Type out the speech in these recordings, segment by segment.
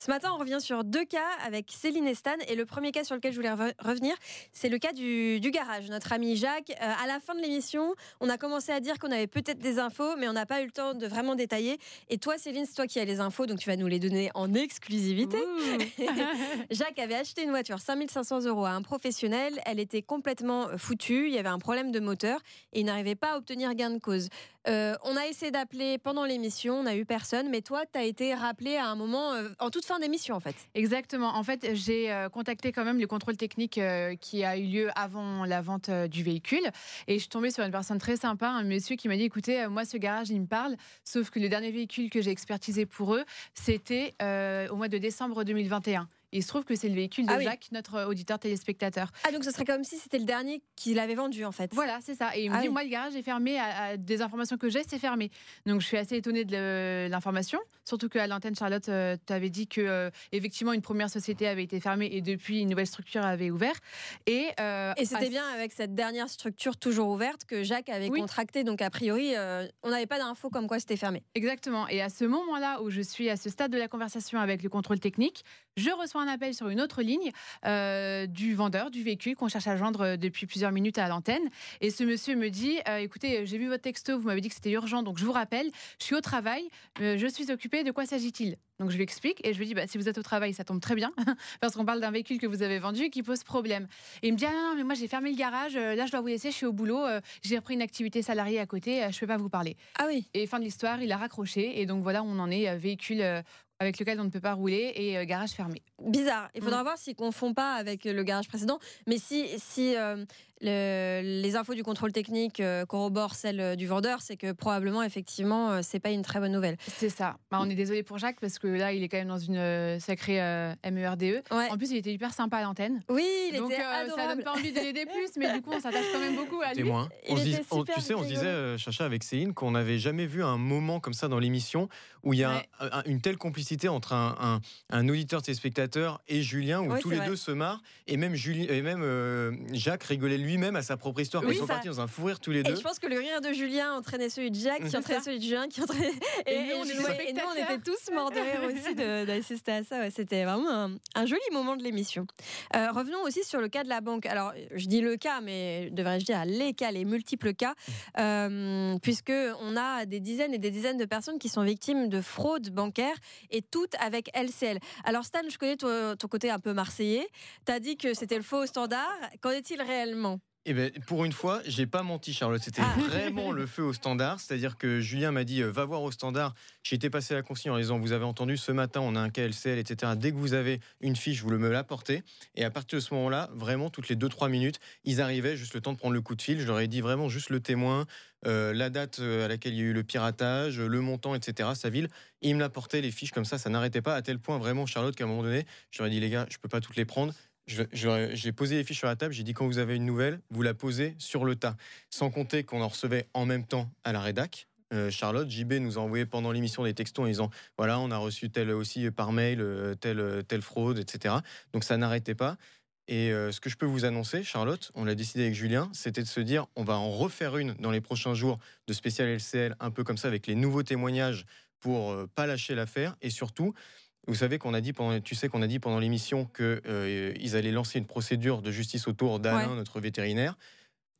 Ce matin, on revient sur deux cas avec Céline et Stan. Et le premier cas sur lequel je voulais rev- revenir, c'est le cas du, du garage. Notre ami Jacques, euh, à la fin de l'émission, on a commencé à dire qu'on avait peut-être des infos, mais on n'a pas eu le temps de vraiment détailler. Et toi, Céline, c'est toi qui as les infos, donc tu vas nous les donner en exclusivité. Jacques avait acheté une voiture 5500 euros à un professionnel. Elle était complètement euh, foutue. Il y avait un problème de moteur et il n'arrivait pas à obtenir gain de cause. Euh, on a essayé d'appeler pendant l'émission, on n'a eu personne. Mais toi, tu as été rappelé à un moment, euh, en toute fin d'émission, en fait. Exactement. En fait, j'ai euh, contacté quand même le contrôle technique euh, qui a eu lieu avant la vente euh, du véhicule. Et je suis tombée sur une personne très sympa, un monsieur qui m'a dit écoutez, moi, ce garage, il me parle. Sauf que le dernier véhicule que j'ai expertisé pour eux, c'était au mois de décembre 2021. Et il se trouve que c'est le véhicule de Ah oui. Jacques, notre auditeur téléspectateur. Ah, donc ce serait comme si c'était le dernier qu'il avait vendu, en fait. Voilà, c'est ça. Et il me Ah dit, oui. moi, le garage est fermé, à, à des informations que j'ai, c'est fermé. Donc, je suis assez étonnée de l'information. Surtout qu'à l'antenne, Charlotte, tu avais dit que, euh, effectivement, une première société avait été fermée et depuis, une nouvelle structure avait ouvert. Et, euh, Et c'était à- bien avec cette dernière structure toujours ouverte que Jacques avait Oui. contracté. Donc, a priori, euh, on n'avait pas d'infos comme quoi c'était fermé. Exactement. Et à ce moment-là où je suis à ce stade de la conversation avec le contrôle technique, je reçois un appel sur une autre ligne euh, du vendeur du véhicule qu'on cherche à joindre euh, depuis plusieurs minutes à l'antenne. Et ce monsieur me dit euh, écoutez, j'ai vu votre texto, vous m'avez dit que c'était urgent, donc je vous rappelle, je suis au travail, euh, je suis occupé, de quoi s'agit-il? Donc je lui explique et je lui dis bah, si vous êtes au travail, ça tombe très bien parce qu'on parle d'un véhicule que vous avez vendu et qui pose problème. Et il me dit ah non, non, mais moi j'ai fermé le garage, là je dois vous laisser, je suis au boulot, j'ai repris une activité salariée à côté, je peux pas vous parler. Ah oui. Et fin de l'histoire, il a raccroché. Et donc voilà, on en est véhicule avec lequel on ne peut pas rouler et euh, garage fermé. Bizarre. Il faudra voir s'ils ne confond pas avec le garage précédent. Mais si, si euh, le- les infos du contrôle technique euh, corroborent celles euh, du vendeur, c'est que probablement, effectivement, euh, c'est pas une très bonne nouvelle. C'est ça. Bah, on est désolé pour Jacques parce que là, il est quand même dans une sacrée euh, MERDE. Ouais. En plus, il était hyper sympa à l'antenne. Oui, il Donc était euh, ça donne pas envie de l'aider plus, mais du coup, on s'attache quand même beaucoup à lui. témoin. Il On se était on- super tu sais, on se disait, euh, Chacha, avec Céline, qu'on n'avait jamais vu un moment comme ça dans l'émission où il y a Ouais. un- un- une telle complicité entre un, un- un auditeur téléspectateur et Julien, où tous les vrai. deux se marrent, et même, Julien, et même euh, Jacques rigolait lui-même à sa propre histoire. Oui, ils sont ça. partis dans un fou rire tous les Et deux. je pense que le rire de Julien entraînait celui de Jacques, qui entraînait celui de Julien, qui entraînait. Et, Et nous, on et est nous, des et nous, on spectateurs. était tous morts de rire aussi d'assister à ça. ouais. C'était vraiment un, un joli moment de l'émission. Euh, revenons aussi sur le cas de la banque. Alors, je dis le cas, mais devrais-je dire les cas, les multiples cas, euh, puisque on a des dizaines et des dizaines de personnes qui sont victimes de fraude bancaire et toutes avec LCL. Alors, Stan, je connais ton, ton côté un peu marseillais. Tu as dit que c'était le faux standard. Qu'en est-il réellement? Eh ben, pour une fois, j'ai pas menti, Charlotte. C'était Ah. vraiment le feu au standard. C'est-à-dire que Julien m'a dit euh, va voir au standard. J'ai été passé la consigne en disant vous avez entendu ce matin, on a un KLCL, etc. Dès que vous avez une fiche, vous le me l'apportez. Et à partir de ce moment-là, vraiment, toutes les 2-3 minutes, ils arrivaient juste le temps de prendre le coup de fil. Je leur ai dit vraiment juste le témoin, euh, la date euh, à laquelle il y a eu le piratage, le montant, etc. Sa ville. Et ils me l'apportaient, les fiches comme ça, ça n'arrêtait pas. À tel point, vraiment, Charlotte, qu'à un moment donné, je leur ai dit les gars, je peux pas toutes les prendre. J'ai posé les fiches sur la table, j'ai dit quand vous avez une nouvelle, vous la posez sur le tas. Sans compter qu'on en recevait en même temps à la rédac. Euh, Charlotte, JB nous a envoyé pendant l'émission des textos en disant voilà, on a reçu tel aussi par mail, euh, telle, euh, telle fraude, etc. Donc ça n'arrêtait pas. Et ce que je peux vous annoncer, Charlotte, on l'a décidé avec Julien, c'était de se dire on va en refaire une dans les prochains jours de spécial LCL, un peu comme ça, avec les nouveaux témoignages pour euh, pas lâcher l'affaire. Et surtout, vous savez qu'on a dit pendant, tu sais qu'on a dit pendant l'émission que euh, ils allaient lancer une procédure de justice autour d'Alain, Ouais. notre vétérinaire.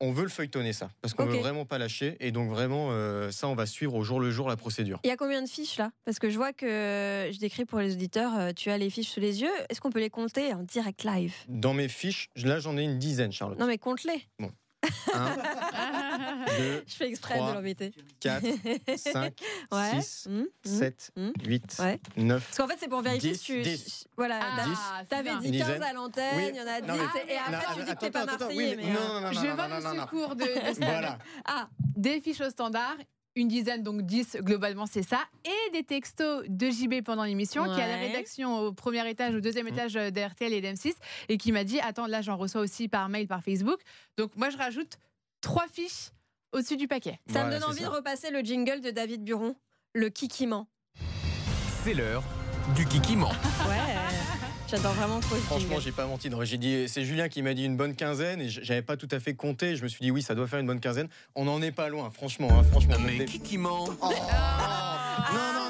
On veut le feuilletonner ça, parce qu'on veut vraiment pas lâcher. Et donc vraiment, euh, ça, on va suivre au jour le jour la procédure. Il y a combien de fiches là? Parce que je vois que je décris pour les auditeurs, euh, tu as les fiches sous les yeux. Est-ce qu'on peut les compter en direct live? Dans mes fiches, là, j'en ai une dizaine, Charlotte. Non mais compte-les. 1, 2, Je fais exprès Trois. de l'embêter. 4, 5, Ouais. 6, Mmh, mmh. 7, mmh. 8, Ouais. 9. Parce qu'en fait, c'est pour vérifier Dix, si tu. dix. Voilà. Ah, T'avais dit Une 15 dizaine. à l'antenne, Oui. il y en a 10. Non, mais- et après, Non, tu dis que t'es pas attends, attends, Marseillais. oui, mais- mais, non, euh, non, non, Je non, vais non, le secours de. Voilà. Ah, des fiches au standard, une dizaine, donc 10 globalement, c'est ça. Et des textos de JB pendant l'émission, qui est à la Ouais. rédaction au premier étage, au deuxième étage euh, d'RTL et d'M6, et qui m'a dit Attends, là, j'en reçois aussi par mail, par Facebook. Donc, moi, je rajoute trois fiches au-dessus du paquet. Ça me donne envie ça. de repasser le jingle de David Buron, le kikiment. C'est l'heure du kikiment. Ouais. J'adore vraiment trop ce Franchement, j'ai pas menti. J'ai dit, c'est Julien qui m'a dit une bonne quinzaine et j'avais pas tout à fait compté. Je me suis dit oui, ça doit faire une bonne quinzaine. On n'en est pas loin, franchement. hein, franchement. Mais. Oh, non, non, non.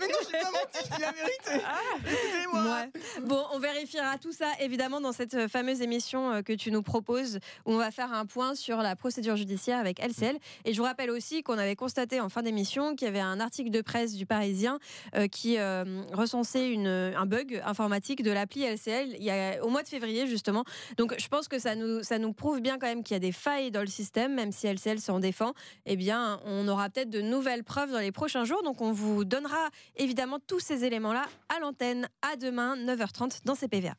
Mais non, j'ai pas menti. Je dis la vérité. Écoutez-moi. Ouais. Bon, on vérifiera tout ça évidemment dans cette euh, fameuse émission euh, que tu nous proposes où on va faire un point sur la procédure judiciaire avec LCL. Et je vous rappelle aussi qu'on avait constaté en fin d'émission qu'il y avait un article de presse du Parisien euh, qui euh, recensait une, un bug informatique de l'appli LCL il y a, au mois de février justement. Donc je pense que ça nous, ça nous prouve bien quand même qu'il y a des failles dans le système, même si LCL s'en défend. Eh bien, on aura peut-être de nouvelles preuves dans les prochains jours. Donc on vous donnera évidemment tous ces éléments-là à l'antenne. À demain, 9h30 dans CPVA.